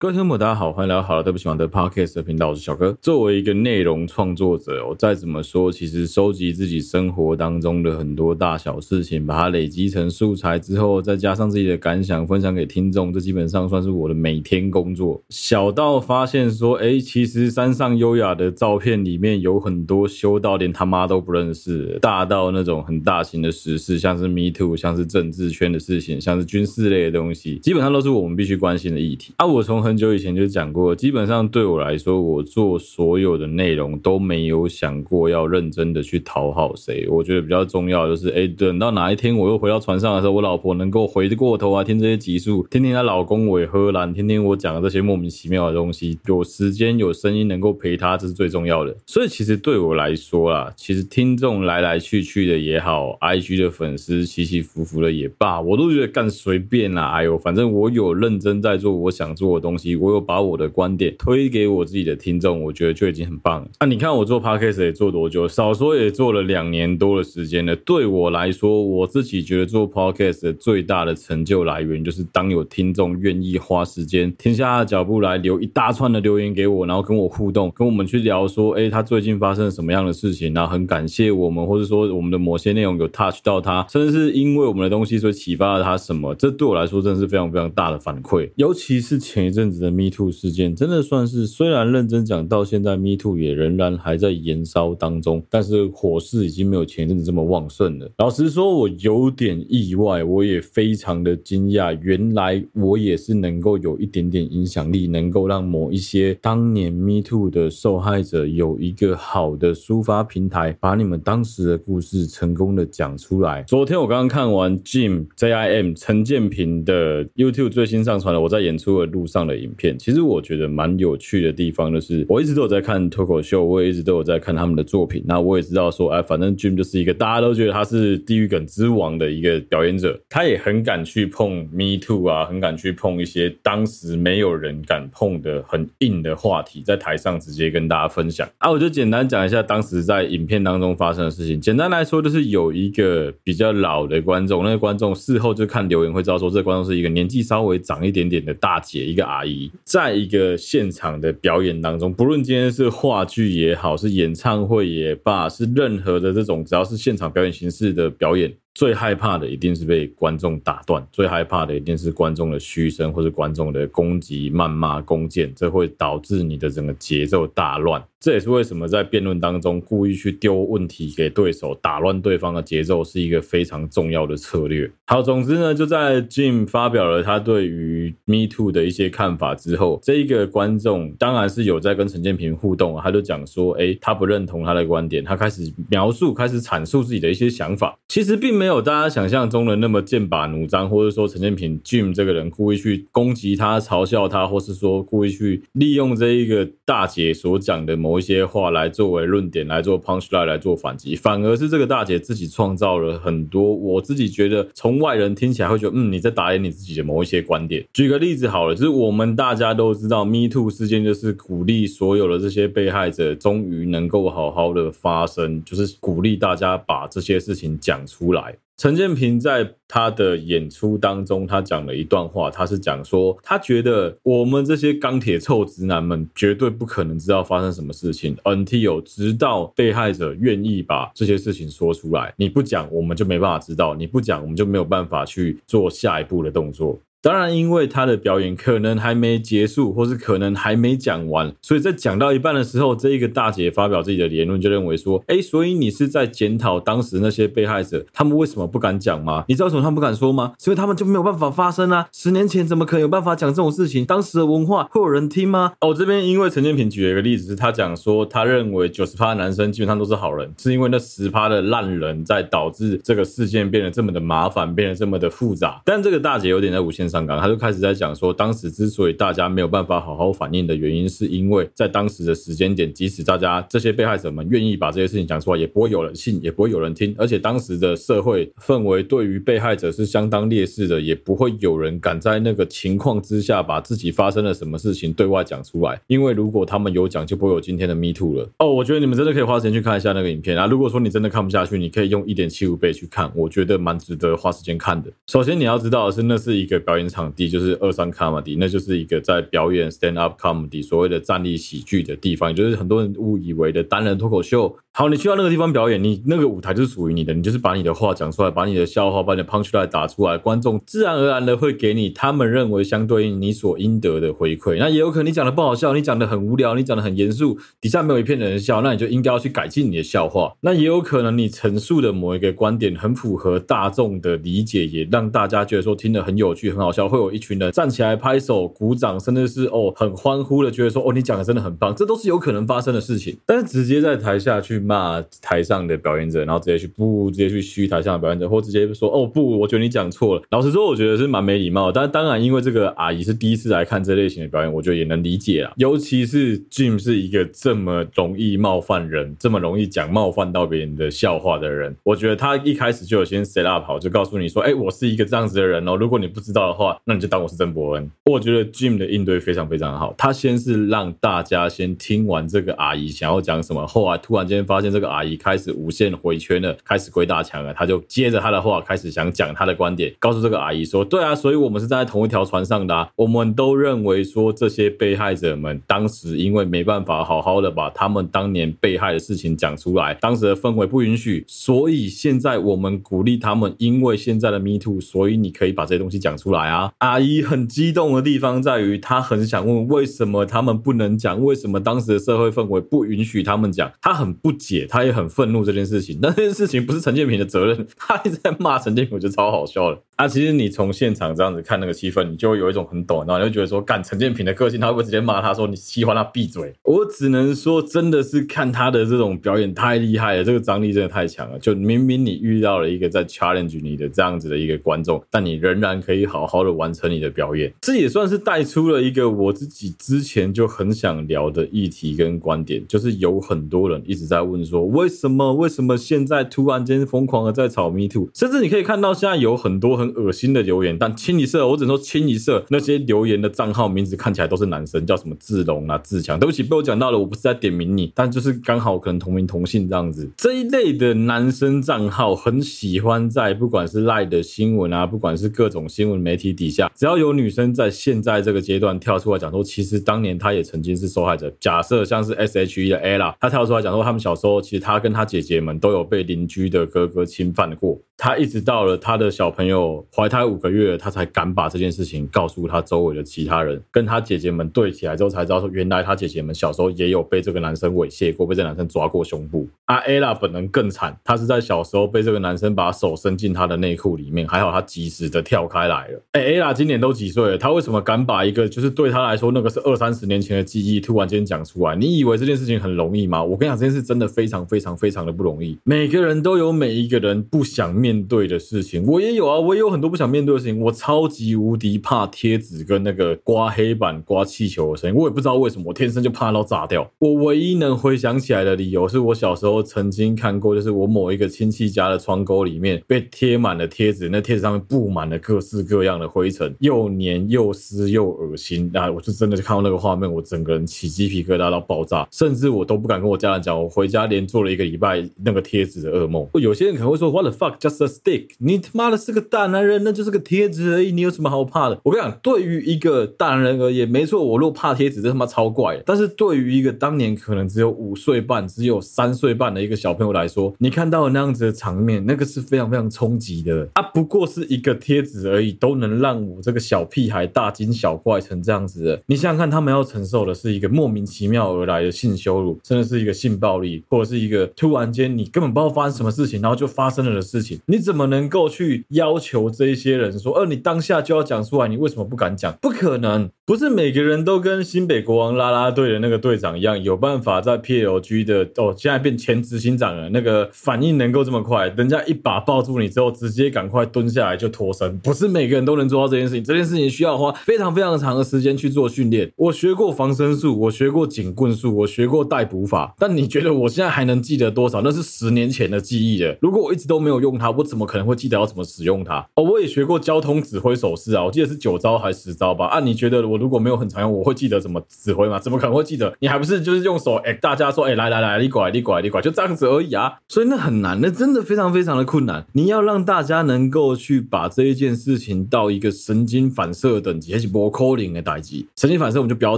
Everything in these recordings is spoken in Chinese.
各位听众大家好，欢迎来到好了对不起王的 Podcast 的频道，我是小哥。作为一个内容创作者，我再怎么说，其实收集自己生活当中的很多大小事情，把它累积成素材之后，再加上自己的感想，分享给听众，这基本上算是我的每天工作。小到发现说，哎，其实山上优雅的照片里面有很多修到连他妈都不认识；大到那种很大型的时事，像是 Me Too，像是政治圈的事情，像是军事类的东西，基本上都是我们必须关心的议题。啊，我从很很久以前就讲过，基本上对我来说，我做所有的内容都没有想过要认真的去讨好谁。我觉得比较重要就是，哎，等到哪一天我又回到船上的时候，我老婆能够回过头啊，听这些集数，听听她老公我也喝烂，听听我讲的这些莫名其妙的东西，有时间有声音能够陪她，这是最重要的。所以其实对我来说啦，其实听众来来去去的也好，IG 的粉丝起起伏伏的也罢，我都觉得干随便啦。哎呦，反正我有认真在做我想做的东西，我有。把我的观点推给我自己的听众，我觉得就已经很棒了。那、你看我做 podcast 也做多久？少说也做了两年多的时间了。对我来说，我自己觉得做 podcast 的最大的成就来源，就是当有听众愿意花时间停下脚步来留一大串的留言给我，然后跟我互动，跟我们去聊说，哎，他最近发生了什么样的事情，然后很感谢我们，或者说我们的某些内容有 touch 到他，甚至是因为我们的东西所以启发了他什么，这对我来说真的是非常非常大的反馈。尤其是前一阵子的 Me Too 事件真的算是，虽然认真讲，到现在 Me Too 也仍然还在燃烧当中，但是火势已经没有前阵子这么旺盛了。老实说，我有点意外，我也非常的惊讶，原来我也是能够有一点点影响力，能够让某一些当年 Me Too 的受害者有一个好的抒发平台，把你们当时的故事成功的讲出来。昨天我刚刚看完 Jim J I M 陈建平的 YouTube 最新上传了我在演出的路上的影片，其实我。觉得蛮有趣的地方就是，我一直都有在看脱口秀，我也一直都有在看他们的作品。那我也知道说，哎，反正 Jim 就是一个大家都觉得他是地狱梗之王的一个表演者，他也很敢去碰 Me Too 啊，很敢去碰一些当时没有人敢碰的很硬的话题，在台上直接跟大家分享。啊，我就简单讲一下当时在影片当中发生的事情。简单来说，就是有一个比较老的观众，那个观众事后就看留言会知道说，这观众是一个年纪稍微长一点点的大姐，一个阿姨，在一个现场的表演当中，不论今天是话剧也好，是演唱会也罢，是任何的这种只要是现场表演形式的表演，最害怕的一定是被观众打断，最害怕的一定是观众的嘘声或是观众的攻击、谩骂、攻讦，这会导致你的整个节奏大乱。这也是为什么在辩论当中故意去丢问题给对手，打乱对方的节奏，是一个非常重要的策略。好，总之呢，就在 Jim 发表了他对于 Me Too 的一些看法之后，这一个观众当然是有在跟陈建平互动，他就讲说，哎，他不认同他的观点，他开始描述、开始阐述自己的一些想法。其实并没有没有大家想象中的那么剑拔弩张，或者说陈建平 Jim 这个人故意去攻击他、嘲笑他，或是说故意去利用这一个大姐所讲的某。某一些话来作为论点，来做 punchline，来做反击，反而是这个大姐自己创造了很多。我自己觉得，从外人听起来会觉得，嗯，你在打脸你自己的某一些观点。举个例子好了，就是我们大家都知道，Me Too 事件就是鼓励所有的这些被害者终于能够好好的发声，就是鼓励大家把这些事情讲出来。陈建平在他的演出当中，他讲了一段话，他是讲说，他觉得我们这些钢铁臭直男们绝对不可能知道发生什么事情，until 直到被害者愿意把这些事情说出来，你不讲，我们就没办法知道；你不讲，我们就没有办法去做下一步的动作。当然，因为他的表演可能还没结束，或是可能还没讲完，所以在讲到一半的时候，这一个大姐发表自己的言论，就认为说：“哎，所以你是在检讨当时那些被害者，他们为什么不敢讲吗？你知道为什么他们不敢说吗？所以他们就没有办法发声啊！十年前怎么可能有办法讲这种事情？当时的文化会有人听吗？”哦，这边因为陈建平举了一个例子，是他讲说，他认为九十趴的男生基本上都是好人，是因为那十趴的烂人在导致这个事件变得这么的麻烦，变得这么的复杂。但这个大姐有点在无限上岗，他就开始在讲说，当时之所以大家没有办法好好反应的原因，是因为在当时的时间点，即使大家这些被害者们愿意把这些事情讲出来，也不会有人信，也不会有人听。而且当时的社会氛围对于被害者是相当劣势的，也不会有人敢在那个情况之下把自己发生了什么事情对外讲出来。因为如果他们有讲，就不会有今天的 Me Too 了。哦，我觉得你们真的可以花时间去看一下那个影片啊。如果说你真的看不下去，你可以用一点七五倍去看，我觉得蛮值得花时间看的。首先你要知道的是，那是一个表演。演场地就是二三 comedy，那就是一个在表演 stand up comedy 所谓的站立喜剧的地方，也就是很多人误以为的单人脱口秀。好，你去到那个地方表演，你那个舞台就是属于你的，你就是把你的话讲出来，把你的笑话、把你的 punchline 打出来，观众自然而然的会给你他们认为相对应你所应得的回馈。那也有可能你讲的不好笑，你讲的很无聊，你讲的很严肃，底下没有一片人笑，那你就应该要去改进你的笑话。那也有可能你陈述的某一个观点很符合大众的理解，也让大家觉得说听得很有趣、很好笑，会有一群人站起来拍手鼓掌，甚至是哦很欢呼的觉得说哦你讲的真的很棒，这都是有可能发生的事情。但是直接在台下去骂台。上的表演者，然后直接去不直接去嘘台上的表演者，或直接说哦不，我觉得你讲错了。老实说，我觉得是蛮没礼貌的。但当然，因为这个阿姨是第一次来看这类型的表演，我觉得也能理解啦。尤其是 Jim 是一个这么容易冒犯人、这么容易讲冒犯到别人的笑话的人，我觉得他一开始就有先 set up 好，就告诉你说，哎，我是一个这样子的人哦。如果你不知道，话那你就当我是曾伯恩。我觉得 Jim 的应对非常非常好。他先是让大家先听完这个阿姨想要讲什么，后来突然间发现这个阿姨开始无限回。圈了，开始鬼打墙了。他就接着他的话，开始想讲他的观点，告诉这个阿姨说：“对啊，所以我们是站在同一条船上的啊。我们都认为说，这些被害者们当时因为没办法好好的把他们当年被害的事情讲出来，当时的氛围不允许，所以现在我们鼓励他们，因为现在的 Me Too，所以你可以把这些东西讲出来啊。”阿姨很激动的地方在于，她很想问为什么他们不能讲，为什么当时的社会氛围不允许他们讲？她很不解，她也很愤怒这件事情。那这件事情不是陈建平的责任，他一直在骂陈建平，我觉得超好笑的。啊，其实你从现场这样子看那个气氛，你就会有一种很懂，然后你就觉得说，干陈建平的个性，他会不会直接骂他说你喜欢他闭嘴？我只能说，真的是看他的这种表演太厉害了，这个张力真的太强了。就明明你遇到了一个在 challenge 你的这样子的一个观众，但你仍然可以好好的完成你的表演，这也算是带出了一个我自己之前就很想聊的议题跟观点，就是有很多人一直在问说，为什么为什么现在突然间疯狂的在炒 Me Too，甚至你可以看到现在有很多很。恶心的留言，但清一色，我只能说清一色，那些留言的账号名字看起来都是男生，叫什么志龙啊、志强。对不起，被我讲到了，我不是在点名你，但就是刚好可能同名同姓这样子。这一类的男生账号很喜欢在不管是赖的新闻啊，不管是各种新闻媒体底下，只要有女生在现在这个阶段跳出来讲说，其实当年她也曾经是受害者。假设像是 SHE 的 Ella，她跳出来讲说，她们小时候其实她跟她姐姐们都有被邻居的哥哥侵犯过。他一直到了他的小朋友。怀胎五个月，他才敢把这件事情告诉他周围的其他人，跟他姐姐们对起来之后，才知道说原来他姐姐们小时候也有被这个男生猥亵过，被这男生抓过胸部。阿 Ella 本人更惨，他是在小时候被这个男生把手伸进他的内裤里面，还好他及时的跳开来了。哎，Ella 今年都几岁了？他为什么敢把一个就是对他来说那个是二三十年前的记忆突然间讲出来？你以为这件事情很容易吗？我跟你讲，这件事真的非常非常非常的不容易。每个人都有每一个人不想面面对的事情，我也有啊，我也有很多不想面对的事情。我超级无敌怕贴纸跟那个刮黑板、刮气球的声音，我也不知道为什么，我天生就怕到炸掉。我唯一能回想起来的理由，是我小时候曾经看过，就是我某一个亲戚家的窗沟里面被贴满了贴纸，那贴纸上面布满了各式各样的灰尘，又黏又湿又恶心。啊，我就真的就看到那个画面，我整个人起鸡皮疙瘩到爆炸，甚至我都不敢跟我家人讲，我回家连做了一个礼拜那个贴纸的噩梦。有些人可能会说，What the fuck, just a stick？你他妈的是个大男人，那就是个贴纸。而已，你有什么好怕的？我跟你讲，对于一个大男人而言，没错，我若怕贴纸，这他妈超怪的。但是对于一个当年可能只有五岁半、只有三岁半的一个小朋友来说，你看到那样子的场面，那个是非常非常冲击的。啊，不过是一个贴纸而已，都能让我这个小屁孩大惊小怪成这样子的。你想想看，他们要承受的是一个莫名其妙而来的性羞辱，甚至是一个性暴力，或者是一个突然间你根本不知道发生什么事情，然后就发生了的事情。你怎么能够去要求这一些人说，呃，你当下就要讲出来，你为什么不敢讲？不可能，不是每个人都跟新北国王啦啦队的那个队长一样，有办法在 PLG 的哦，现在变前执行长了，那个反应能够这么快，人家一把抱住你之后，直接赶快蹲下来就脱身。不是每个人都能做到这件事情，这件事情需要花非常非常长的时间去做训练。我学过防身术，我学过警棍术，我学过逮捕法，但你觉得我现在还能记得多少？那是十年前的记忆了。如果我一直都没有用它，我怎么可能会记得要怎么使用它？哦，我也学过交通指挥手势啊，我记得是九招还是十招吧？啊，你觉得我如果没有很常用，我会记得怎么指挥吗？怎么可能会记得？你还不是就是用手？哎，大家说，哎，来来来，你拐，你拐，你拐，就这样子而已啊。所以那很难，那真的非常非常的困难。你要让大家能够去把这一件事情到一个神经反射等级，还是不 calling 的等级。神经反射我们就不要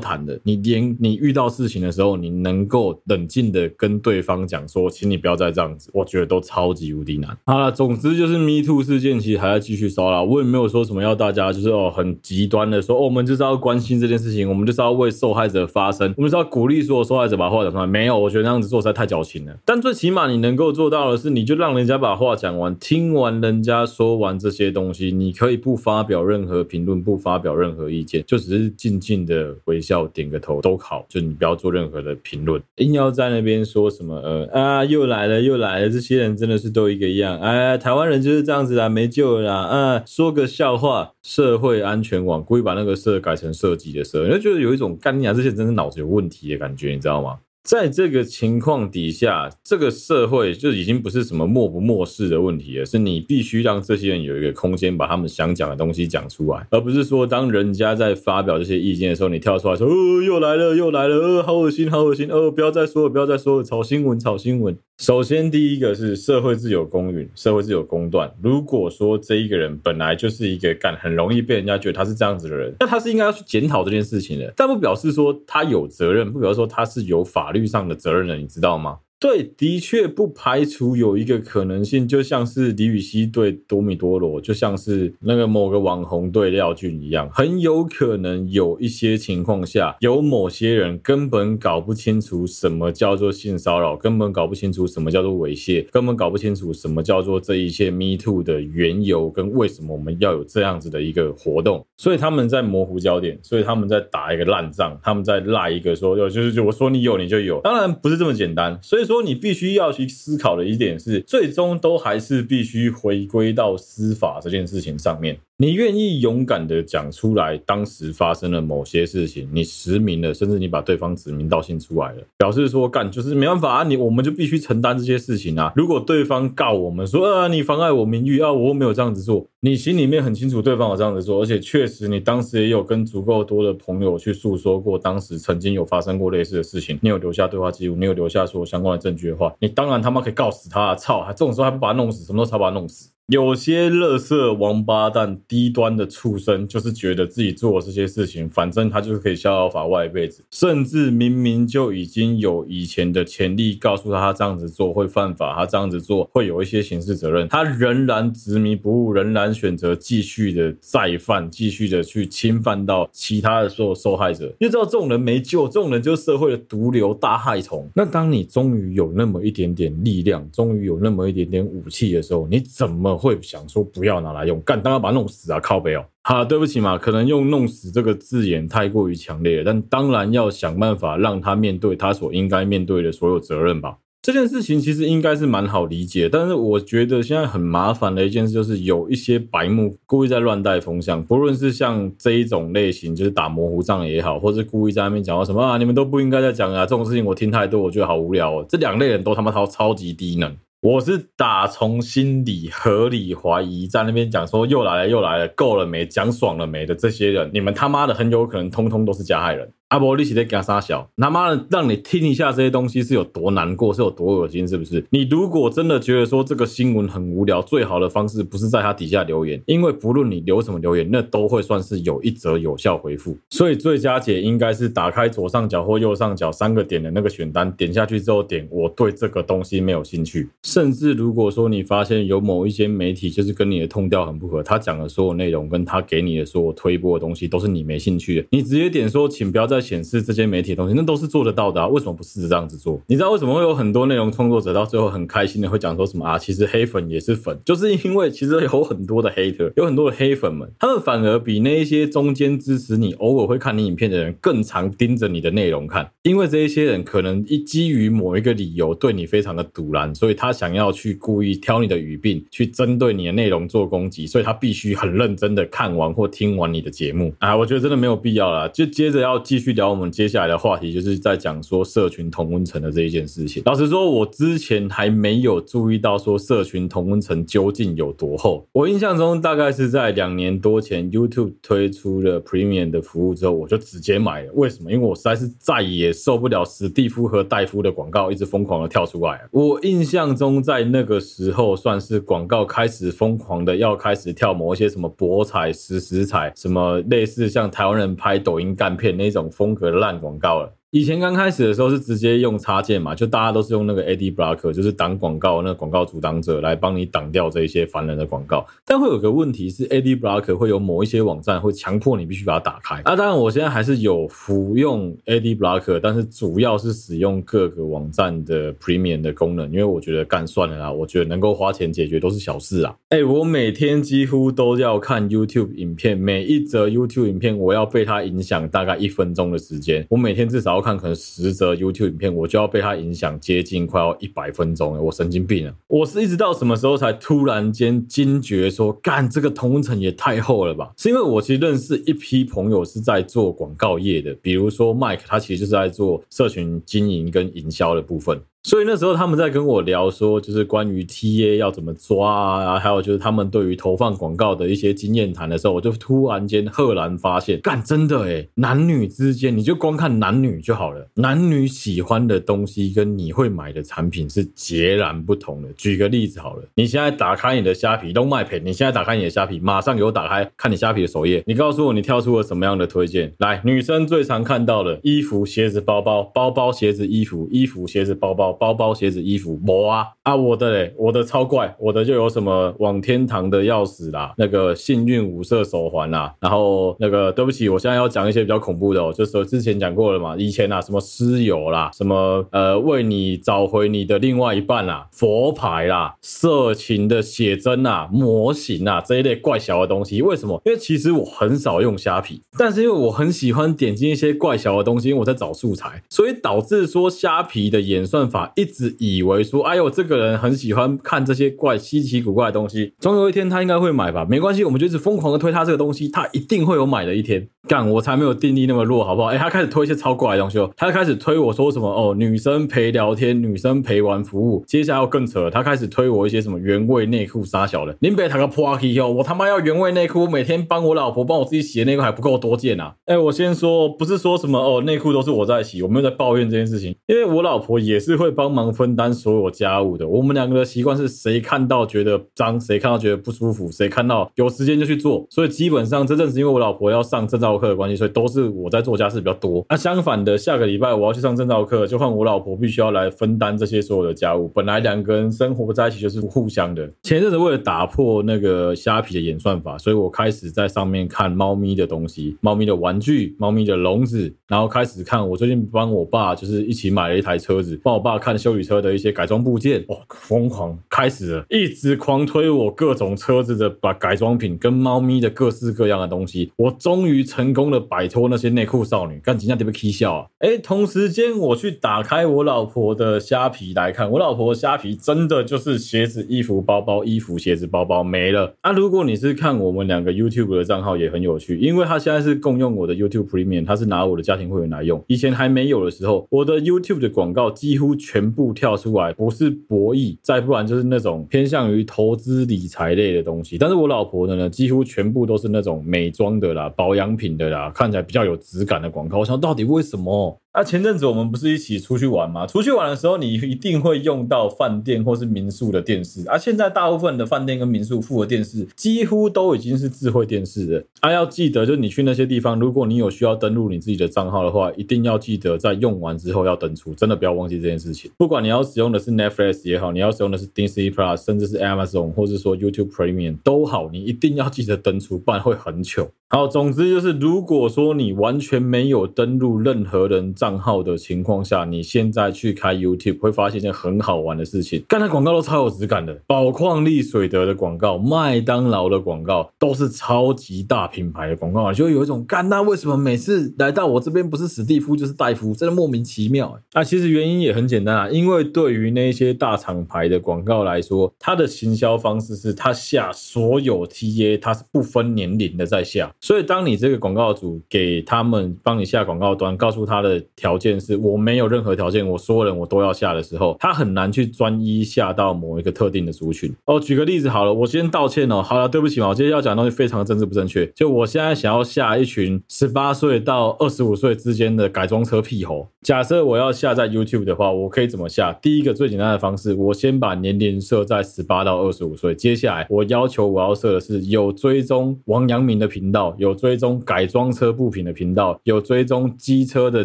谈了。你连你遇到事情的时候，你能够冷静的跟对方讲说，请你不要再这样子，我觉得都超级无敌难。好了，总之就是 Me Too 事件其实还要继续烧啦。我也没有说什么要大家就是哦很极端的说，哦，我们就是要关心这件事情，我们就是要为受害者发声，我们是要鼓励所有受害者把话讲出来。没有，我觉得那样子做实在太矫情了。但最起码你能够做到的是，你就让人家把话讲完，听完人家说完这些东西，你可以不发表任何评论，不发表任何意见，就只是静静的微笑，点个头都好。就你不要做任何的评论，硬要在那边说什么呃啊又来了又来了，这些人真的是都一个样。哎，台湾人就是这样子啦，没救了啦。啊，说个笑话，社会安全网故意把那个“社”改成“设计”的“社”，你就觉得有一种干你啊，这些人真的脑子有问题的感觉，你知道吗？在这个情况底下，这个社会就已经不是什么漠不漠视的问题了，是你必须让这些人有一个空间，把他们想讲的东西讲出来，而不是说当人家在发表这些意见的时候，你跳出来说：“哦，又来了，又来了，哦，好恶心，好恶心，哦，不要再说了，不要再说了，炒新闻，炒新闻。”首先，第一个是社会自有公允，社会自有公断。如果说这一个人本来就是一个干很容易被人家觉得他是这样子的人，那他是应该要去检讨这件事情的，但不表示说他有责任，不表示说他是有法律上的责任人，你知道吗？对，的确不排除有一个可能性，就像是李宇熙对多米多罗，就像是那个某个网红对廖俊一样，很有可能有一些情况下，有某些人根本搞不清楚什么叫做性骚扰，根本搞不清楚什么叫做猥亵，根本搞不清楚什么叫做这一切 Me Too 的缘由跟为什么我们要有这样子的一个活动，所以他们在模糊焦点，所以他们在打一个烂仗，他们在赖一个说有就是就我说你有你就有，当然不是这么简单，所以说。说你必须要去思考的一点是，最终都还是必须回归到司法这件事情上面。你愿意勇敢的讲出来，当时发生了某些事情，你实名了，甚至你把对方指名道姓出来了，表示说干就是没办法啊，你我们就必须承担这些事情啊。如果对方告我们说啊，你妨碍我名誉啊，我又没有这样子做，你心里面很清楚对方有这样子做，而且确实你当时也有跟足够多的朋友去诉说过，当时曾经有发生过类似的事情，你有留下对话记录，你有留下说相关的证据的话，你当然他妈可以告死他啊！操，还这种时候还不把他弄死，什么时候才把他弄死？有些乐色王八蛋、低端的畜生，就是觉得自己做这些事情，反正他就是可以逍遥法外一辈子。甚至明明就已经有以前的潜力告诉他，他这样子做会犯法，他这样子做会有一些刑事责任，他仍然执迷不悟，仍然选择继续的再犯，继续的去侵犯到其他的所有受害者。因为知道这种人没救，这种人就是社会的毒瘤、大害虫。那当你终于有那么一点点力量，终于有那么一点点武器的时候，你怎么？会想说不要拿来用，干当然把它弄死啊！靠北哦，好，对不起嘛，可能用“弄死”这个字眼太过于强烈，但当然要想办法让他面对他所应该面对的所有责任吧。这件事情其实应该是蛮好理解，但是我觉得现在很麻烦的一件事就是有一些白目故意在乱带风向，不论是像这一种类型，就是打模糊仗也好，或是故意在那边讲到什么啊，你们都不应该再讲啊，这种事情我听太多，我觉得好无聊哦。这两类人都他妈超超级低能。我是打从心里合理怀疑，在那边讲说又来了又来了，够了没？讲爽了没的这些人，你们他妈的很有可能通通都是加害人。阿伯利息在干啥小？他妈的，让你听一下这些东西是有多难过，是有多恶心，是不是？你如果真的觉得说这个新闻很无聊，最好的方式不是在他底下留言，因为不论你留什么留言，那都会算是有一则有效回复。所以最佳解应该是打开左上角或右上角三个点的那个选单，点下去之后点我对这个东西没有兴趣。甚至如果说你发现有某一些媒体就是跟你的痛调很不合，他讲的所有内容跟他给你的所有推播的东西都是你没兴趣的，你直接点说，请不要再。显示这些媒体的东西，那都是做得到的啊！为什么不试着这样子做？你知道为什么会有很多内容创作者到最后很开心的会讲说什么啊？其实黑粉也是粉，就是因为其实有很多的 hater，有很多的黑粉们，他们反而比那一些中间支持你、偶尔会看你影片的人更常盯着你的内容看，因为这一些人可能一基于某一个理由对你非常的赌烂，所以他想要去故意挑你的语病，去针对你的内容做攻击，所以他必须很认真的看完或听完你的节目啊！我觉得真的没有必要啦，就接着要继续。聊我们接下来的话题，就是在讲说社群同温层的这一件事情。老实说，我之前还没有注意到说社群同温层究竟有多厚。我印象中大概是在两年多前，YouTube 推出了 Premium 的服务之后，我就直接买了。为什么？因为我实在是再也受不了史蒂夫和戴夫的广告一直疯狂的跳出来。我印象中在那个时候算是广告开始疯狂的要开始跳某一些什么博彩、实时彩，什么类似像台湾人拍抖音干片那种风格烂广告了。以前刚开始的时候是直接用插件嘛，就大家都是用那个 Ad Blocker，就是挡广告那个广告阻挡者来帮你挡掉这一些烦人的广告。但会有个问题是，Ad Blocker 会有某一些网站会强迫你必须把它打开。啊，当然我现在还是有服用 Ad Blocker，但是主要是使用各个网站的 Premium 的功能，因为我觉得干算了啦，我觉得能够花钱解决都是小事啊。哎，我每天几乎都要看 YouTube 影片，每一则 YouTube 影片我要被它影响大概一分钟的时间，我每天至少。看可能十则 YouTube 影片，我就要被它影响接近快要一百分钟了，我神经病啊！我是一直到什么时候才突然间惊觉说，干这个同城也太厚了吧？是因为我其实认识一批朋友是在做广告业的，比如说 Mike，他其实就是在做社群经营跟营销的部分。所以那时候他们在跟我聊说，就是关于 TA 要怎么抓啊，还有就是他们对于投放广告的一些经验谈的时候，我就突然间赫然发现，干真的诶，男女之间你就光看男女就好了，男女喜欢的东西跟你会买的产品是截然不同的。举个例子好了，你现在打开你的虾皮都卖品，你现在打开你的虾皮，马上给我打开看你虾皮的首页，你告诉我你跳出了什么样的推荐？来，女生最常看到的衣服、鞋子、包包，包包、鞋子、衣服，衣服、鞋子、包包。包包、鞋子、衣服，没啊啊！我的嘞，我的超怪，我的就有什么往天堂的钥匙啦，那个幸运五色手环啦，然后那个对不起，我现在要讲一些比较恐怖的哦，就是之前讲过了嘛，以前啊什么尸油啦，什么呃为你找回你的另外一半啦，佛牌啦，色情的写真啊，模型啊这一类怪小的东西，为什么？因为其实我很少用虾皮，但是因为我很喜欢点进一些怪小的东西，因为我在找素材，所以导致说虾皮的演算法。一直以为说，哎呦，这个人很喜欢看这些怪稀奇古怪的东西，总有一天他应该会买吧？没关系，我们就一直疯狂的推他这个东西，他一定会有买的一天。干，我才没有定力那么弱，好不好？哎，他开始推一些超怪的东西哦，他开始推我说什么哦，女生陪聊天，女生陪玩服务。接下来要更扯了，他开始推我一些什么原味内裤杀小的。林北塔个破气哦，我他妈要原味内裤，我每天帮我老婆帮我自己洗的内裤还不够多件啊？哎，我先说，不是说什么哦，内裤都是我在洗，我没有在抱怨这件事情，因为我老婆也是会帮。忙分担所有家务的，我们两个的习惯是谁看到觉得脏，谁看到觉得不舒服，谁看到有时间就去做。所以基本上这阵子因为我老婆要上证照课的关系，所以都是我在做家事比较多。那相反的，下个礼拜我要去上证照课，就换我老婆必须要来分担这些所有的家务。本来两个人生活在一起就是互相的。前阵子为了打破那个虾皮的演算法，所以我开始在上面看猫咪的东西，猫咪的玩具，猫咪的笼子，然后开始看。我最近帮我爸就是一起买了一台车子，帮我爸看。修理车的一些改装部件，哇，疯狂开始了，一直狂推我各种车子的把改装品跟猫咪的各式各样的东西，我终于成功的摆脱那些内裤少女，干几下特别 K 笑啊！哎，同时间我去打开我老婆的虾皮来看，我老婆虾皮真的就是鞋子、衣服、包包、衣服、鞋子、包包没了啊！如果你是看我们两个 YouTube 的账号也很有趣，因为他现在是共用我的 YouTube Premium，他是拿我的家庭会员来用，以前还没有的时候，我的 YouTube 的广告几乎全。全部跳出来，不是博弈，再不然就是那种偏向于投资理财类的东西。但是我老婆的呢，几乎全部都是那种美妆的啦、保养品的啦，看起来比较有质感的广告。我想到底为什么？啊，前阵子我们不是一起出去玩吗？出去玩的时候，你一定会用到饭店或是民宿的电视。啊，现在大部分的饭店跟民宿附的电视，几乎都已经是智慧电视了。啊，要记得，就是你去那些地方，如果你有需要登录你自己的账号的话，一定要记得在用完之后要登出，真的不要忘记这件事情。不管你要使用的是 Netflix 也好，你要使用的是 Disney Plus，甚至是 Amazon，或者说 YouTube Premium 都好，你一定要记得登出，不然会很糗。好，总之就是，如果说你完全没有登录任何人账号的情况下，你现在去开 YouTube 会发现一件很好玩的事情，刚才广告都超有质感的，宝矿力水得的广告、麦当劳的广告都是超级大品牌的广告，就会有一种干，那为什么每次来到我这边不是史蒂夫就是戴夫，真的莫名其妙。那其实原因也很简单啊，因为对于那些大厂牌的广告来说，它的行销方式是它下所有 TA，它是不分年龄的在下，所以当你这个广告主给他们帮你下广告端，告诉他的条件是我没有任何条件，我所有人我都要下的时候，他很难去专一下到某一个特定的族群。哦，举个例子好了，我先道歉哦，好了，对不起嘛，我今天要讲的东西非常政治不正确，就我现在想要下一群十八岁到二十五岁之间的改装车屁猴。假设我要下在 YouTube 的话，我可以怎么下？第一个最简单的方式，我先把年龄设在十八到二十五岁，接下来我要求我要设的是有追踪王阳明的频道，有追踪改装车部品的频道，有追踪机车的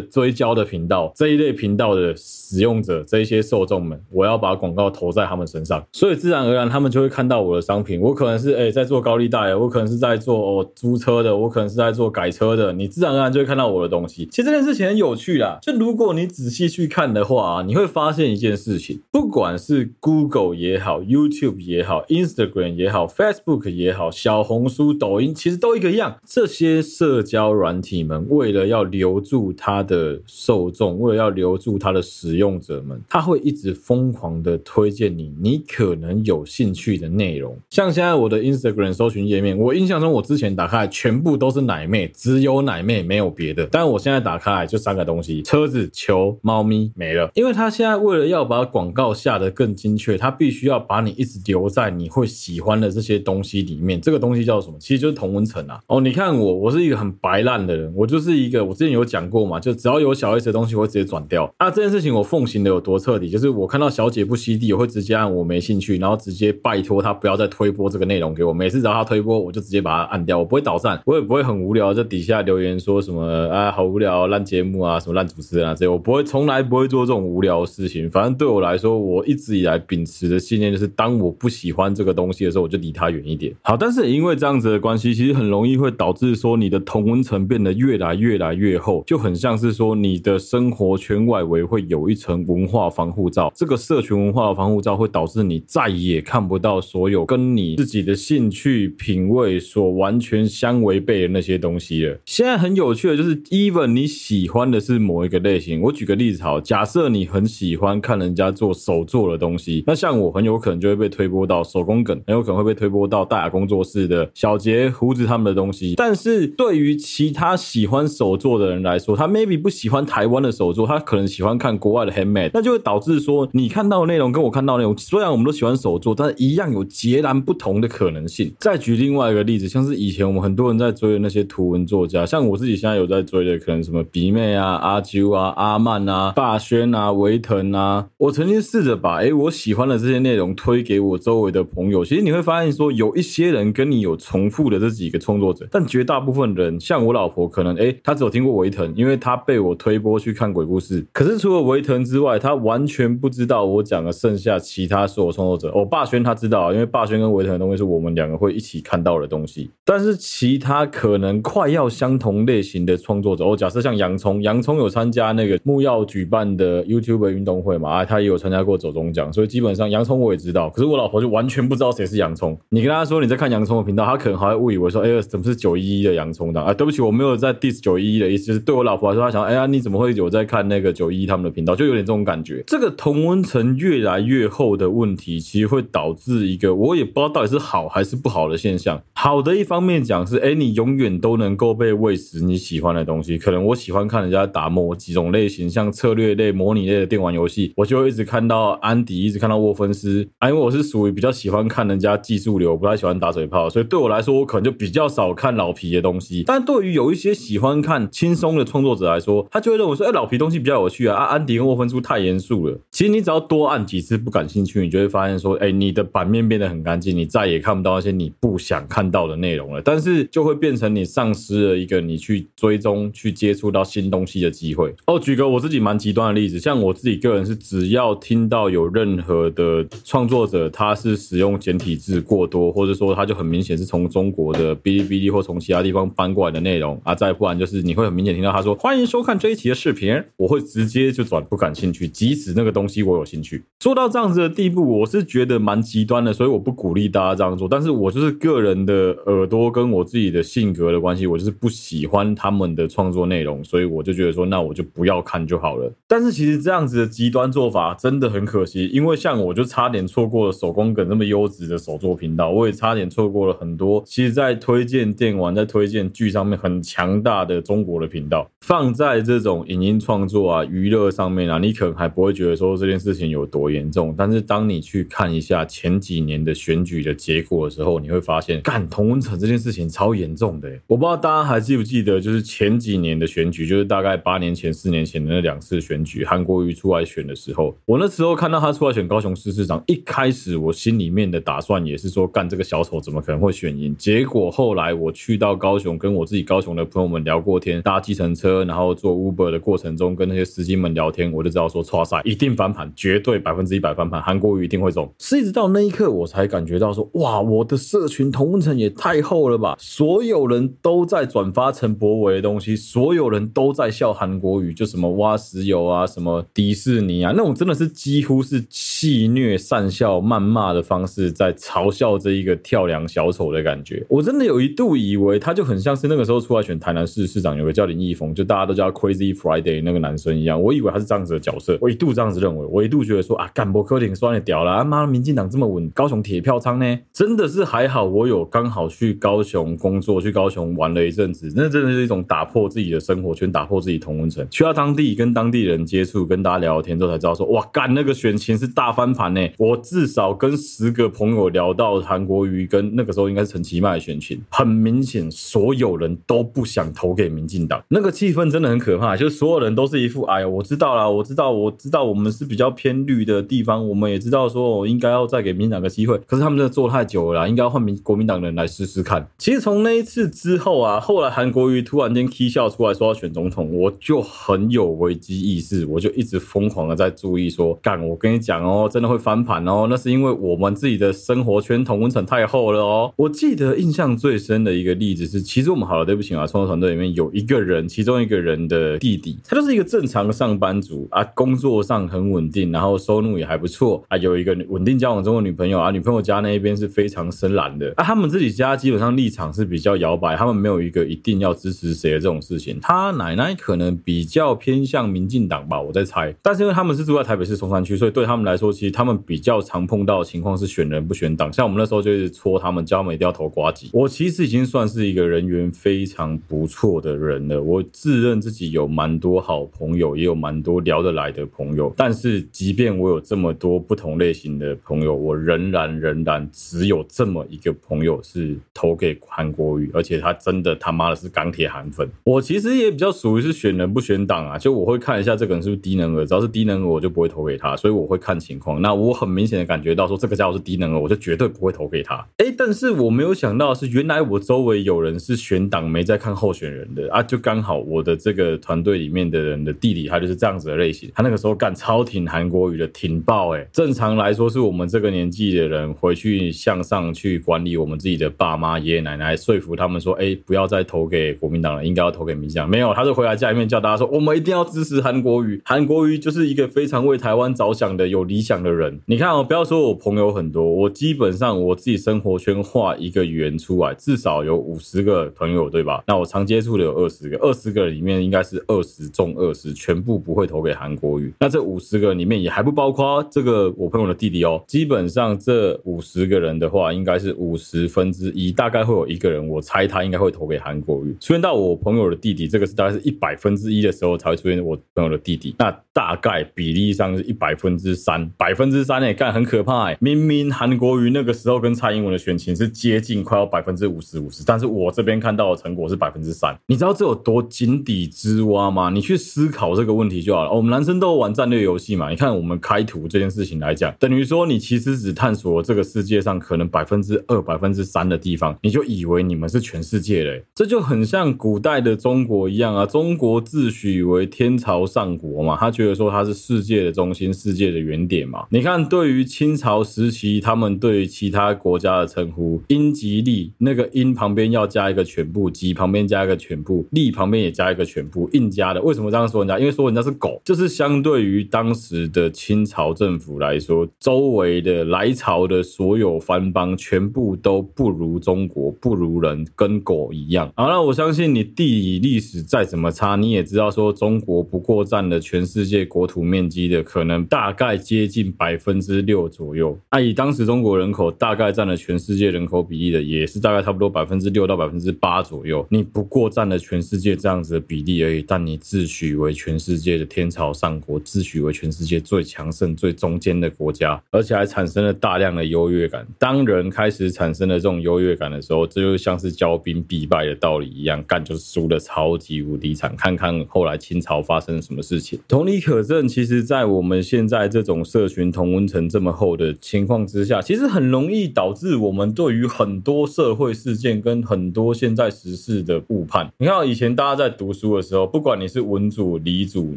追焦的频道，这一类频道的使用者，这一些受众们，我要把广告投在他们身上，所以自然而然他们就会看到我的商品。我可能是哎、在做高利贷，我可能是在做哦租车的，我可能是在做改车的，你自然而然就会看到我的东西。其实这件事情很有趣啦，就如果你仔细去看的话啊，你会发现一件事情，不管是 Google 也好，YouTube 也好，Instagram 也好，Facebook 也好，小红书、抖音其实都一个样，这些社交软体们为了要留住它的受众，为了要留住它的使用者们，他会一直疯狂的推荐你你可能有兴趣的内容。像现在我的 Instagram 搜寻页面，我印象中我之前打开全部都是奶妹，只有奶妹没有别的。但我现在打开来就三个东西：车子、球、猫咪，没了。因为他现在为了要把广告下得更精确，他必须要把你一直留在你会喜欢的这些东西里面。这个东西叫什么？其实就是同温层啊。哦，你看我，我是一个很白烂的人，我就是一个，我之前有讲过嘛，就只要有小 S 的东西，我会直接转掉。那这件事情我奉行的有多彻底，就是我看到小姐不吸地，我会直接按我没兴趣，然后直接拜托他不要再推播这个内容给我。每次只要他推播，我就直接把它按掉，我不会倒赞，我也不会很无聊在底下留言说什么啊好无聊烂节目啊，什么烂主持人啊这些，我不会，从来不会做这种无聊的事情。反正对我来说，我一直以来秉持的信念就是，当我不喜欢这个东西的时候，我就离它远一点。好，但是因为这样子的关系，其实很容易会导致说你的同温层变得越来越来越厚，就很像是说你你的生活圈外围会有一层文化防护罩。这个社群文化的防护罩会导致你再也看不到所有跟你自己的兴趣品味所完全相违背的那些东西了。现在很有趣的就是，even 你喜欢的是某一个类型，我举个例子好，假设你很喜欢看人家做手做的东西，那像我很有可能就会被推播到手工梗，很有可能会被推播到大雅工作室的小杰胡子他们的东西。但是对于其他喜欢手做的人来说，他 maybe 不喜欢台湾的手作，他可能喜欢看国外的 handmade，那就会导致说你看到的内容跟我看到的内容，虽然我们都喜欢手作，但是一样有截然不同的可能性。再举另外一个例子，像是以前我们很多人在追的那些图文作家，像我自己现在有在追的，可能什么鼻妹啊、阿啾啊、阿曼啊、霸轩啊、维腾啊，我曾经试着把哎我喜欢的这些内容推给我周围的朋友。其实你会发现说，有一些人跟你有重复的这几个创作者，但绝大部分人，像我老婆，可能哎她只有听过维腾，因为她被我推播去看鬼故事。可是除了维腾之外，他完全不知道我讲的剩下其他所有创作者。哦，霸轩他知道，因为霸轩跟维腾的东西是我们两个会一起看到的东西。但是其他可能快要相同类型的创作者，哦，假设像洋葱，洋葱有参加那个木曜举办的 YouTube 运动会嘛，啊，他也有参加过走中奖，所以基本上洋葱我也知道。可是我老婆就完全不知道谁是洋葱。你跟他说你在看洋葱的频道，他可能还会误以为说，哎，怎么是九一一的洋葱的？啊，对不起，我没有在 diss 九一一的意思，就是对我老婆来说，她想，哎呀，你你怎么会有在看那个九一他们的频道？就有点这种感觉。这个同温层越来越厚的问题，其实会导致一个我也不知道到底是好还是不好的现象。好的一方面讲是，哎，你永远都能够被喂食你喜欢的东西。可能我喜欢看人家打某几种类型，像策略类、模拟类的电玩游戏，我就会一直看到安迪，一直看到沃芬斯。啊，因为我是属于比较喜欢看人家技术流，不太喜欢打嘴炮，所以对我来说，我可能就比较少看老皮的东西。但对于有一些喜欢看轻松的创作者来说，他就会认为说，哎，老皮东西比较有趣啊。啊，安迪跟沃芬斯太严肃了。其实你只要多按几次不感兴趣，你就会发现说，哎，你的版面变得很干净，你再也看不到那些你不想看到的内容了。但是就会变成你丧失了一个你去追踪、去接触到新东西的机会。哦，举个我自己蛮极端的例子，像我自己个人是，只要听到有任何的创作者他是使用简体字过多，或者说他就很明显是从中国的哔哩哔哩或从其他地方搬过来的内容啊，再不然就是你会很明显听到他说欢迎收看 J 这一期的视频，我会直接就转不感兴趣，即使那个东西我有兴趣。做到这样子的地步，我是觉得蛮极端的，所以我不鼓励大家这样做。但是我就是个人的耳朵跟我自己的性格的关系，我就是不喜欢他们的创作内容，所以我就觉得说，那我就不要看就好了。但是其实这样子的极端做法真的很可惜，因为像我就差点错过了手工梗那么优质的手作频道，我也差点错过了很多。其实，在推荐电玩、在推荐剧上面很强大的中国的频道，放在这这种影音创作啊、娱乐上面啊，你可能还不会觉得说这件事情有多严重。但是当你去看一下前几年的选举的结果的时候，你会发现，干同温层这件事情超严重的。我不知道大家还记不记得，就是前几年的选举，就是大概八年前、四年前的那两次选举，韩国瑜出来选的时候，我那时候看到他出来选高雄市市长，一开始我心里面的打算也是说，干这个小丑怎么可能会选赢？结果后来我去到高雄，跟我自己高雄的朋友们聊过天，搭计程车，然后坐 Uber 的过程中，跟那些司机们聊天，我就知道说，剉赛一定翻盘，绝对百分之一百翻盘，韩国瑜一定会中。是一直到那一刻，我才感觉到说，哇，我的社群同温层也太厚了吧！所有人都在转发陈柏惟的东西，所有人都在笑韩国瑜，就什么挖石油啊，什么迪士尼啊，那种真的是几乎是戏谑、讪笑、谩骂的方式，在嘲笑这一个跳梁小丑的感觉。我真的有一度以为他就很像是那个时候出来选台南市市长，有个叫林义峰，就大家都叫亏 Z Friday 那个男生一样。我以为他是这样子的角色，我一度这样子认为，我一度觉得说啊，干柏柯林算了屌了，啊妈，民进党这么稳，高雄铁票仓呢，真的是还好，我有刚好去高雄工作，去高雄玩了一阵子，那真的是一种打破自己的生活圈，打破自己同温层，去到当地跟当地人接触，跟大家聊聊天之后才知道说，哇，干那个选情是大翻盘呢。我至少跟十个朋友聊到韩国瑜跟那个时候应该是陈其迈的选情，很明显所有人都不想投给民进党，那个气氛真的很可怕，啊就所有人都是一副哎呀，我知道啦，我知道，我知道我们是比较偏绿的地方，我们也知道说我应该要再给民进党个机会，可是他们真的做太久了，应该换民国民党人来试试看。其实从那一次之后啊，后来韩国瑜突然间起笑出来说要选总统，我就很有危机意识，我就一直疯狂的在注意说，干，我跟你讲哦，真的会翻盘哦，那是因为我们自己的生活圈同温层太厚了哦。我记得印象最深的一个例子是，其实我们好了，对不起啊，创作团队里面有一个人，其中一个人的弟弟，他就是一个正常的上班族啊，工作上很稳定，然后收入也还不错啊，有一个稳定交往中的女朋友啊，女朋友家那一边是非常深蓝的啊，他们自己家基本上立场是比较摇摆，他们没有一个一定要支持谁的这种事情。他奶奶可能比较偏向民进党吧，我在猜。但是因为他们是住在台北市松山区，所以对他们来说，其实他们比较常碰到的情况是选人不选党。像我们那时候就一直戳他们，叫他们一定要投瓜吉。我其实已经算是一个人缘非常不错的人了，我自认自己有蛮多好朋友，也有蛮多聊得来的朋友。但是即便我有这么多不同类型的朋友，我仍然仍然只有这么一个朋友是投给韩国瑜，而且他真的他妈的是钢铁韩粉。我其实也比较属于是选人不选党啊，就我会看一下这个人是不是低能儿，只要是低能儿我就不会投给他，所以我会看情况。那我很明显的感觉到说这个家伙是低能儿，我就绝对不会投给他。哎，但是我没有想到是，原来我周围有人是选党没在看候选人的啊，就刚好我的这个团团队里面的人的弟弟他就是这样子的类型，他那个时候干超挺韩国语的，挺爆哎。正常来说是我们这个年纪的人回去向上去管理我们自己的爸妈爷爷奶奶，说服他们说，哎，不要再投给国民党了，应该要投给民进党。没有，他就回来家里面叫大家说，我们一定要支持韩国语，韩国瑜就是一个非常为台湾着想的有理想的人。你看哦，不要说我朋友很多，我基本上我自己生活圈画一个圆出来，至少有五十个朋友，对吧？那我常接触的有二十个，二十个里面应该是二十中二十，全部不会投给韩国瑜。那这五十个里面也还不包括这个我朋友的弟弟哦。基本上这五十个人的话，应该是五十分之一，大概会有一个人，我猜他应该会投给韩国瑜。出现到我朋友的弟弟，这个是大概是一百分之一的时候才会出现我朋友的弟弟。那大概比例上是一百分之三，百分之三诶，干很可怕诶。明明韩国瑜那个时候跟蔡英文的选情是接近，快要百分之五十五十，但是我这边看到的成果是百分之三。你知道这有多井底之蛙吗？你去思考这个问题就好了。我们男生都玩战略游戏嘛，你看我们开图这件事情来讲，等于说你其实只探索了这个世界上可能百分之二、百分之三的地方，你就以为你们是全世界嘞。这就很像古代的中国一样啊，中国自诩为天朝上国嘛，他觉得说他是世界的中心、世界的原点嘛。你看，对于清朝时期，他们对于其他国家的称呼，英吉利，那个英旁边要加一个全部，吉旁边加一个全部，利旁边也加一个全部，印加的。为什么这样说人家？因为说人家是狗，就是相对于当时的清朝政府来说，周围的来朝的所有藩邦全部都不如中国，不如人，跟狗一样。好，那我相信你地理历史再怎么差，你也知道说中国不过占了全世界国土面积的可能大概接近百分之六左右。那以当时中国人口大概占了全世界人口比例的，也是大概差不多百分之六到百分之八左右。你不过占了全世界这样子的比例而已，但你自诩为全世界的天朝上国，自诩为全世界最强盛、最中间的国家，而且还产生了大量的优越感。当人开始产生了这种优越感的时候，这就像是骄兵必败的道理一样，干就输的超级无敌惨。看看后来清朝发生了什么事情。同理可证，其实，在我们现在这种社群同温层这么厚的情况之下，其实很容易导致我们对于很多社会事件跟很多现在时事的误判。你看，以前大家在读书的时候，不不管你是文组、理组、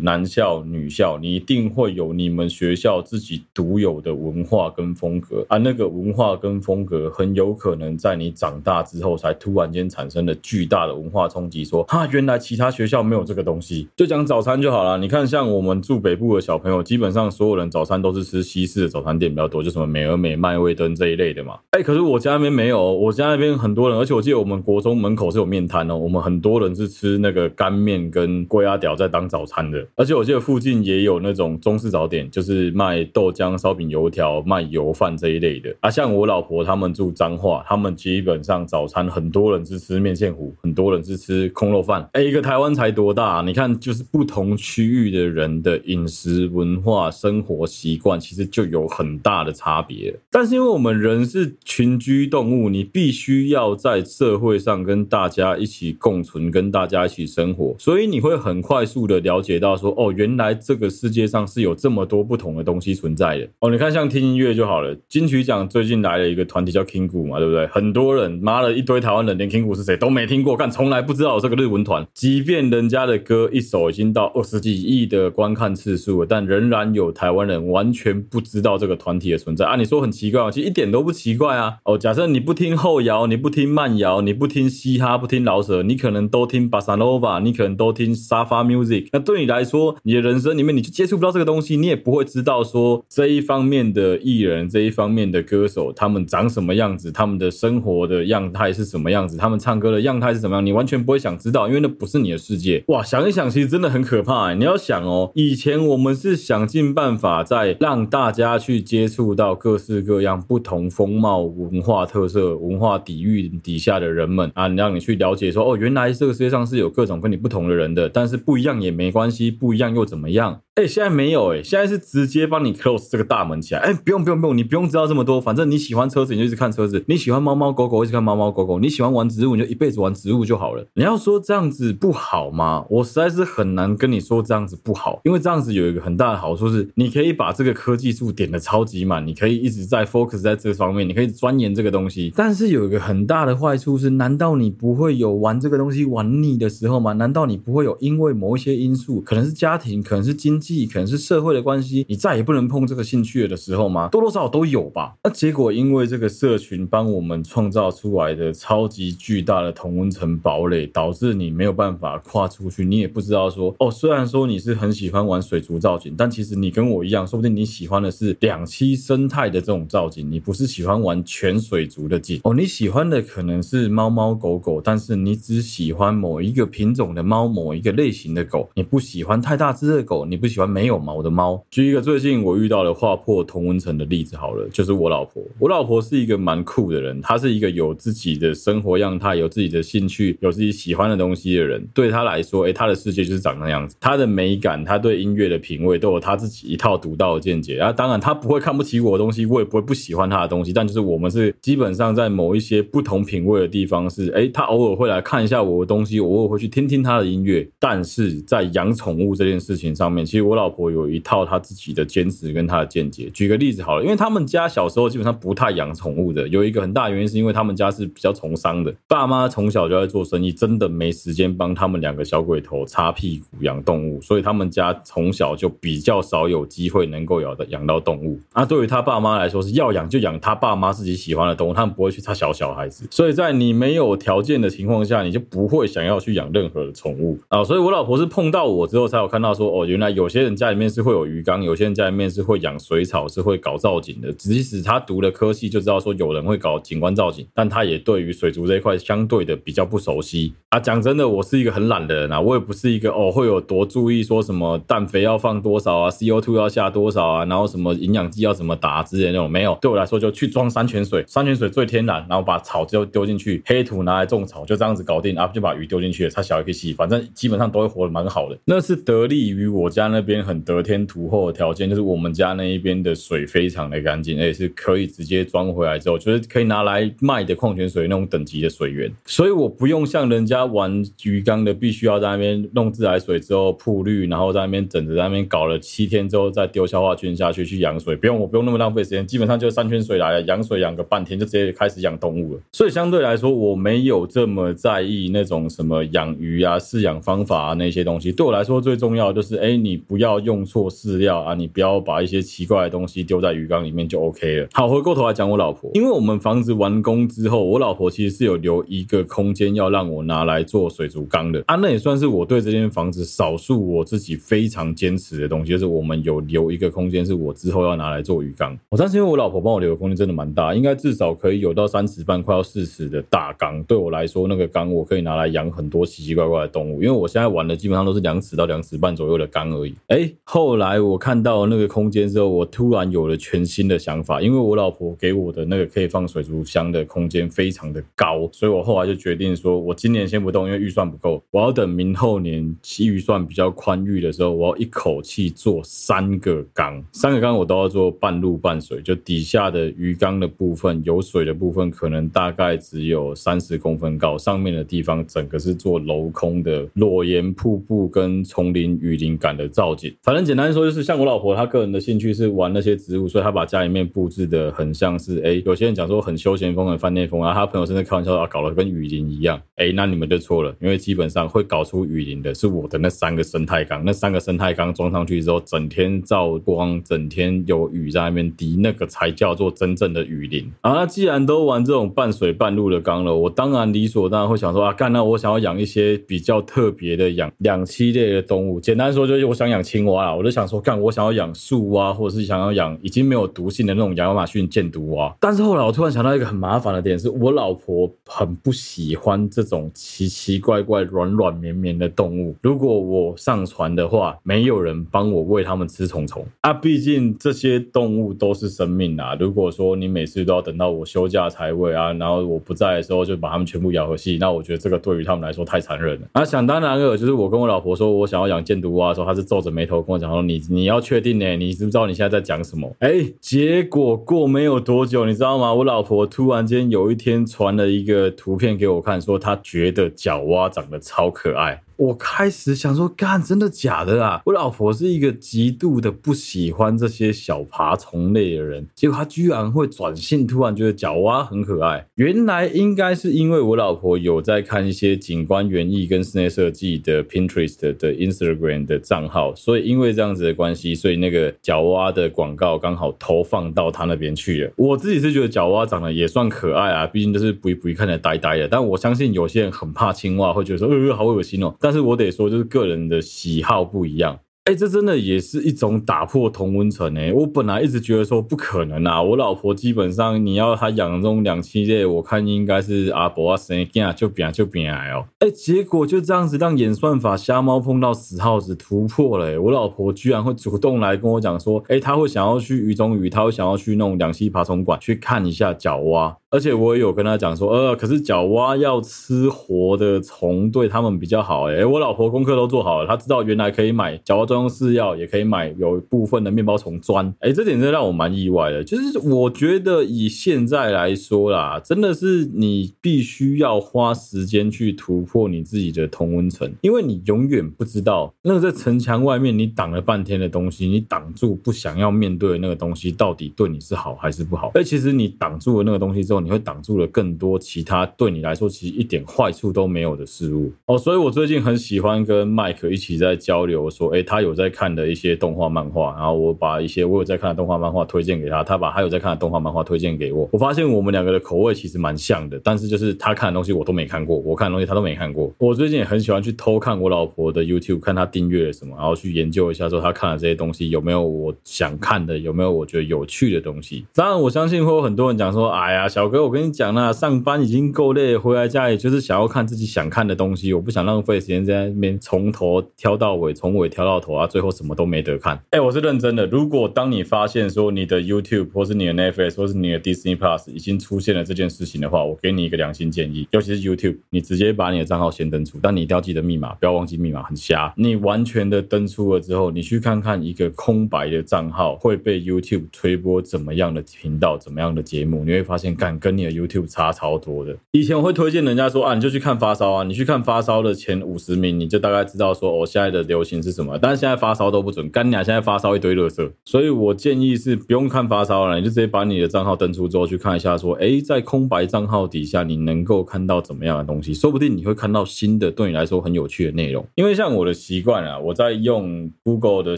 男校、女校，你一定会有你们学校自己独有的文化跟风格啊。那个文化跟风格很有可能在你长大之后才突然间产生了巨大的文化冲击，说哈，原来其他学校没有这个东西。就讲早餐就好了。你看，像我们住北部的小朋友，基本上所有人早餐都是吃西式的早餐店比较多，就什么美而美、麦味登这一类的嘛。哎，可是我家那边没有，我家那边很多人，而且我记得我们国中门口是有面摊哦，我们很多人是吃那个干面跟龟阿屌在当早餐的。而且我记得附近也有那种中式早点，就是卖豆浆、烧饼、油条、卖油饭这一类的。啊，像我老婆他们住彰化，他们基本上早餐很多人是吃面线糊，很多人是吃空肉饭。哎，一个台湾才多大啊？你看，就是不同区域的人的饮食文化、生活习惯，其实就有很大的差别。但是因为我们人是群居动物，你必须要在社会上跟大家一起共存，跟大家一起生活，所以你会很快速的了解到说，哦，原来这个世界上是有这么多不同的东西存在的。哦，你看，像听音乐就好了，金曲奖最近来了一个团体叫 Kingu 嘛，对不对？很多人妈的一堆台湾人连 Kingu 是谁都没听过，但从来不知道这个日文团，即便人家的歌一首已经到二十几亿的观看次数了，但仍然有台湾人完全不知道这个团体的存在啊！你说很奇怪吗？其实一点都不奇怪啊！哦，假设你不听后摇，你不听慢摇，你不听嘻哈，不听饶舌，你可能都听 Bossa Nova，你可能都听沙发 music。那对你来说，你的人生里面你就接触不到这个东西，你也不会知道说这一方面的艺人，这一方面的歌手，他们长什么样子，他们的生活的样态是什么样子，他们唱歌的样态是怎么样，你完全不会想知道，因为那不是你的世界。哇，想一想，其实真的很可怕。你要想哦，以前我们是想尽办法在让大家去接触到各式各样不同风貌、文化特色、文化底蕴底下的人们啊，让你去了解说，哦，原来这个世界上是有各种跟你不同的人的，但是不一样也没关系，不一样又怎么样？哎、现在没有哎、现在是直接帮你 close 这个大门起来。哎、不用不用不用，你不用知道这么多，反正你喜欢车子，你就一直看车子；你喜欢猫猫狗狗，一直看猫猫狗狗；你喜欢玩植物，你就一辈子玩植物就好了。你要说这样子不好吗？我实在是很难跟你说这样子不好，因为这样子有一个很大的好处是，你可以把这个科技树点的超级满，你可以一直在 focus 在这方面，你可以钻研这个东西。但是有一个很大的坏处是，难道你不会有玩这个东西玩腻的时候吗？难道你不会会有因为某一些因素，可能是家庭，可能是经济，可能是社会的关系，你再也不能碰这个兴趣了的时候吗？多多少少都有吧。那结果因为这个社群帮我们创造出来的超级巨大的同温层堡垒，导致你没有办法跨出去。你也不知道说，哦，虽然说你是很喜欢玩水族造景，但其实你跟我一样，说不定你喜欢的是两栖生态的这种造景，你不是喜欢玩全水族的景。哦，你喜欢的可能是猫猫狗狗，但是你只喜欢某一个品种的猫，某一个类型的狗，你不喜欢太大只的狗，你不喜欢没有毛的猫。举一个最近我遇到的划破同温层的例子好了，就是我老婆。我老婆是一个蛮酷的人，她是一个有自己的生活样态、有自己的兴趣、有自己喜欢的东西的人。对她来说，诶，她的世界就是长那样子。她的美感，她对音乐的品味都有她自己一套独到的见解。啊，当然她不会看不起我的东西，我也不会不喜欢她的东西。但就是我们是基本上在某一些不同品味的地方是，诶，她偶尔会来看一下我的东西，我偶尔会去听听她的音乐。但是在养宠物这件事情上面，其实我老婆有一套。她自己的坚持跟她的见解。举个例子好了，因为他们家小时候基本上不太养宠物的，有一个很大原因是因为他们家是比较从商的，爸妈从小就在做生意，真的没时间帮他们两个小鬼头擦屁股养动物，所以他们家从小就比较少有机会能够养的养到动物。啊，对于他爸妈来说，是要养就养他爸妈自己喜欢的动物，他们不会去擦小小孩子。所以在你没有条件的情况下，你就不会想要去养任何的宠物。啊，所以我老婆是碰到我之后才有看到说，哦，原来有些人家里面是会有鱼缸，有些人家里面是会养水草，是会搞造景的。即使他读了科系，就知道说有人会搞景观造景，但他也对于水族这一块相对的比较不熟悉啊。讲真的，我是一个很懒的人啊，我也不是一个哦会有多注意说什么氮肥要放多少啊，CO2 要下多少啊，然后什么营养剂要怎么打之类的那种没有。对我来说，就去装山泉水，山泉水最天然，然后把草就丢进去，黑土拿来种草，就这样子搞定啊，就把鱼丢进去了，它小也可以洗，反正基本上都会活得蛮好的。那是得力于我家那边很得天独厚的条件，就是我们家那一边的水非常的干净，而且是可以直接装回来之后，就是可以拿来卖的矿泉水那种等级的水源，所以我不用像人家玩鱼缸的，必须要在那边弄自来水之后铺滤，然后在那边整着，在那边搞了七天之后再丢消化菌下去去养水，不用我不用那么浪费时间，基本上就是山泉水来了，养水养个半天就直接开始养动物了。所以相对来说，我没有这么在意那种什么养鱼啊、饲养方方法啊那些东西。对我来说，最重要就是，哎，你不要用错饲料啊，你不要把一些奇怪的东西丢在鱼缸里面就 OK 了。好，回过头来讲我老婆，因为我们房子完工之后，我老婆其实是有留一个空间要让我拿来做水族缸的啊，那也算是我对这间房子少数我自己非常坚持的东西，就是我们有留一个空间是我之后要拿来做鱼缸。我相信因为我老婆帮我留的空间真的蛮大，应该至少可以有到三尺半，快要四尺的大缸。对我来说，那个缸我可以拿来养很多奇奇怪怪的动物，因为我我现在玩的基本上都是两尺到两尺半左右的缸而已。哎，后来我看到那个空间之后，我突然有了全新的想法，因为我老婆给我的那个可以放水族箱的空间非常的高，所以我后来就决定说，我今年先不动，因为预算不够，我要等明后年其预算比较宽裕的时候，我要一口气做三个缸，三个缸我都要做半陆半水，就底下的鱼缸的部分有水的部分，可能大概只有三十公分高，上面的地方整个是做镂空的裸岩瀑布跟丛林雨林感的造景。反正简单说，就是像我老婆她个人的兴趣是玩那些植物，所以她把家里面布置的很像是，哎，有些人讲说很休闲风、很饭店风啊，她朋友甚至开玩笑啊，搞得跟雨林一样。哎，那你们就错了，因为基本上会搞出雨林的是我的那三个生态缸，那三个生态缸装上去之后，整天照光，整天有雨在那边滴，那个才叫做真正的雨林啊。那既然都玩这种半水半陆的缸了，我当然理所当然会想说啊，干，那我想要养一些比较特别的养两栖类的动物。简单说就是我想养青蛙啦，我就想说干，我想要养树蛙，或者是想要养已经没有毒性的那种亚马逊箭毒蛙。但是后来我突然想到一个很麻烦的点，是我老婆很不喜欢这种奇奇怪怪、软软绵绵的动物。如果我上船的话，没有人帮我喂它们吃虫虫啊，毕竟这些动物都是生命啊。如果说你每次都要等到我休假才喂啊，然后我不在的时候就把它们全部咬合细，那我觉得这个对于他们来说太残忍了。啊，想当那个，就是我跟我老婆说我想要养箭毒蛙的时候，她是皱着眉头跟我讲说：“你你要确定呢？你知不知道你现在在讲什么？”哎，结果过没有多久，你知道吗？我老婆突然间有一天传了一个图片给我看，说她觉得角蛙长得超可爱。我开始想说，干，真的假的啊？我老婆是一个极度的不喜欢这些小爬虫类的人，结果她居然会转性，突然觉得角蛙很可爱。原来应该是因为我老婆有在看一些景观园艺跟室内设计的 Pinterest 的 Instagram 的账号，所以因为这样子的关系，所以那个角蛙的广告刚好投放到他那边去了。我自己是觉得角蛙长得也算可爱啊，毕竟就是不一不一看起来呆呆的。但我相信有些人很怕青蛙，会觉得说，呃，好恶心哦。但但是我得说，就是个人的喜好不一样。哎，这真的也是一种打破同温层哎！我本来一直觉得说不可能啊，我老婆基本上你要她养这种两栖类，我看应该是阿伯啊生囝就变就变来哦。哎，结果就这样子让演算法瞎猫碰到死耗子突破了哎！我老婆居然会主动来跟我讲说，哎，她会想要去鱼中鱼，她会想要去那种两栖爬虫馆去看一下角蛙。而且我也有跟他讲说，呃，可是角蛙要吃活的虫，对他们比较好。诶，我老婆功课都做好了，她知道原来可以买角蛙专用饲料，也可以买有部分的面包虫砖。哎，这点真的让我蛮意外的。就是我觉得以现在来说啦，真的是你必须要花时间去突破你自己的同温层，因为你永远不知道那个在城墙外面你挡了半天的东西，你挡住不想要面对的那个东西，到底对你是好还是不好？而其实你挡住了那个东西之后，你会挡住了更多其他对你来说其实一点坏处都没有的事物哦，所以我最近很喜欢跟麦克一起在交流，说，哎，他有在看的一些动画漫画，然后我把一些我有在看的动画漫画推荐给他，他把他有在看的动画漫画推荐给我。我发现我们两个的口味其实蛮像的，但是就是他看的东西我都没看过，我看的东西他都没看过。我最近也很喜欢去偷看我老婆的 YouTube，看她订阅了什么，然后去研究一下说她看了这些东西有没有我想看的，有没有我觉得有趣的东西。当然，我相信会有很多人讲说，哎呀，小哥，我跟你讲啦，上班已经够累，回来家里就是想要看自己想看的东西，我不想浪费时间在那边从头挑到尾，从尾挑到头啊，最后什么都没得看。哎，我是认真的。如果当你发现说你的 YouTube 或是你的 Netflix 或是你的 Disney Plus 已经出现了这件事情的话，我给你一个良心建议，尤其是 YouTube，你直接把你的账号先登出，但你一定要记得密码，不要忘记密码，很瞎。你完全的登出了之后，你去看看一个空白的账号会被 YouTube 推播怎么样的频道，怎么样的节目，你会发现，干跟你的 YouTube 差超多的。以前我会推荐人家说啊，你就去看发烧啊，你去看发烧的前五十名，你就大概知道说我、现在的流行是什么。但是现在发烧都不准，干娘，现在发烧一堆垃圾，所以我建议是不用看发烧了，你就直接把你的账号登出之后去看一下说，哎，在空白账号底下你能够看到怎么样的东西，说不定你会看到新的对你来说很有趣的内容。因为像我的习惯啊，我在用 Google 的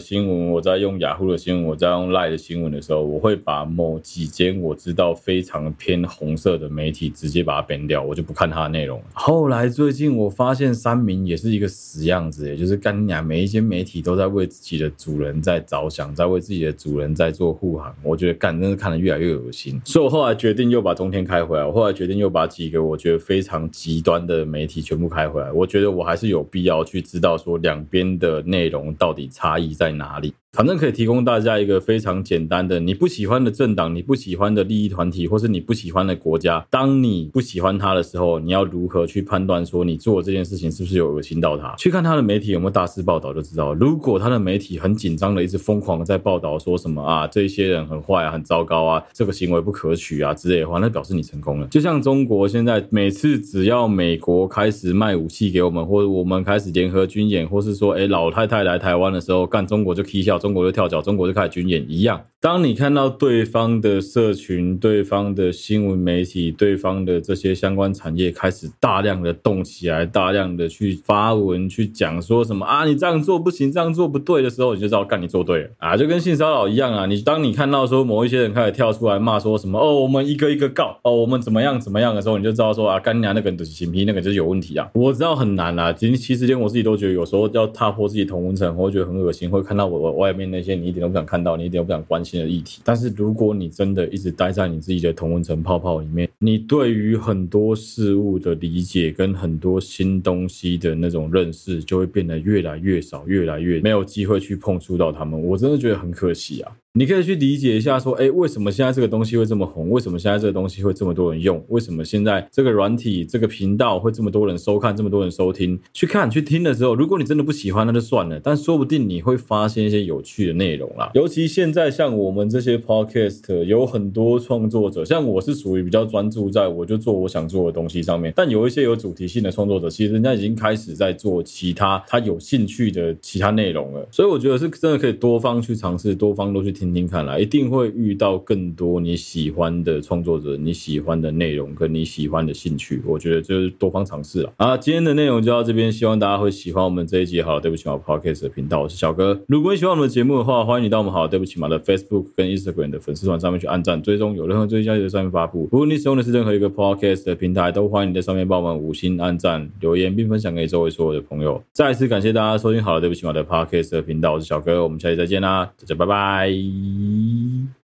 新闻，我在用雅虎的新闻，我在用 Line 的新闻的时候，我会把某几间我知道非常偏红色的媒体直接把它编掉，我就不看它的内容。后来最近我发现三明也是一个死样子，也就是干娘每一间媒体都都在为自己的主人在着想，在为自己的主人在做护航。我觉得干真是看得越来越恶心，所以我后来决定又把冬天开回来。我后来决定又把几个我觉得非常极端的媒体全部开回来。我觉得我还是有必要去知道说两边的内容到底差异在哪里。反正可以提供大家一个非常简单的，你不喜欢的政党，你不喜欢的利益团体，或是你不喜欢的国家，当你不喜欢他的时候，你要如何去判断说你做这件事情是不是有恶心到他？去看他的媒体有没有大肆报道就知道。如果他的媒体很紧张的，一直疯狂的在报道说什么啊，这些人很坏啊，很糟糕啊，这个行为不可取啊之类的话，那表示你成功了。就像中国现在每次只要美国开始卖武器给我们，或者我们开始联合军演，或是说哎老太太来台湾的时候，干中国就踢笑，中国就跳脚，中国就开始军演一样。当你看到对方的社群、对方的新闻媒体、对方的这些相关产业开始大量的动起来，大量的去发文去讲说什么啊，你这样做不行，这样做不对的时候，你就知道干你做对了啊，就跟性骚扰一样啊。你当你看到说某一些人开始跳出来骂说什么哦，我们一个一个告哦，我们怎么样怎么样的时候，你就知道说啊，干娘那个就是性癖，那个就是有问题啊。我知道很难啊，其实其实连我自己都觉得有时候要踏破自己同温层，我会觉得很恶心，会看到我我外面那些你一点都不想看到，你一点都不想关心的议题，但是如果你真的一直待在你自己的同温层泡泡里面，你对于很多事物的理解跟很多新东西的那种认识，就会变得越来越少，越来越没有机会去碰触到他们。我真的觉得很可惜啊。你可以去理解一下，说，哎，为什么现在这个东西会这么红？为什么现在这个东西会这么多人用？为什么现在这个软体、这个频道会这么多人收看、这么多人收听？去看、去听的时候，如果你真的不喜欢，那就算了。但说不定你会发现一些有趣的内容啦。尤其现在像我们这些 podcast 有很多创作者，像我是属于比较专注在我就做我想做的东西上面。但有一些有主题性的创作者，其实人家已经开始在做其他他有兴趣的其他内容了。所以我觉得是真的可以多方去尝试，多方都去听。听听看来，一定会遇到更多你喜欢的创作者，你喜欢的内容跟你喜欢的兴趣，我觉得就是多方尝试了。啊，今天的内容就到这边，希望大家会喜欢我们这一集。好，对不起嘛，Podcast 的频道，我是小哥。如果你喜欢我们的节目的话，欢迎你到我们好，对不起马的 Facebook 跟 Instagram 的粉丝团上面去按赞、追踪，有任何最新消息在上面发布。如果你使用的是任何一个 Podcast 的平台，都欢迎你在上面帮我们五星按赞、留言，并分享给周围所有的朋友。再一次感谢大家收听好了，对不起马的 Podcast 的频道，我是小哥，我们下期再见啦，大家拜拜。Bye.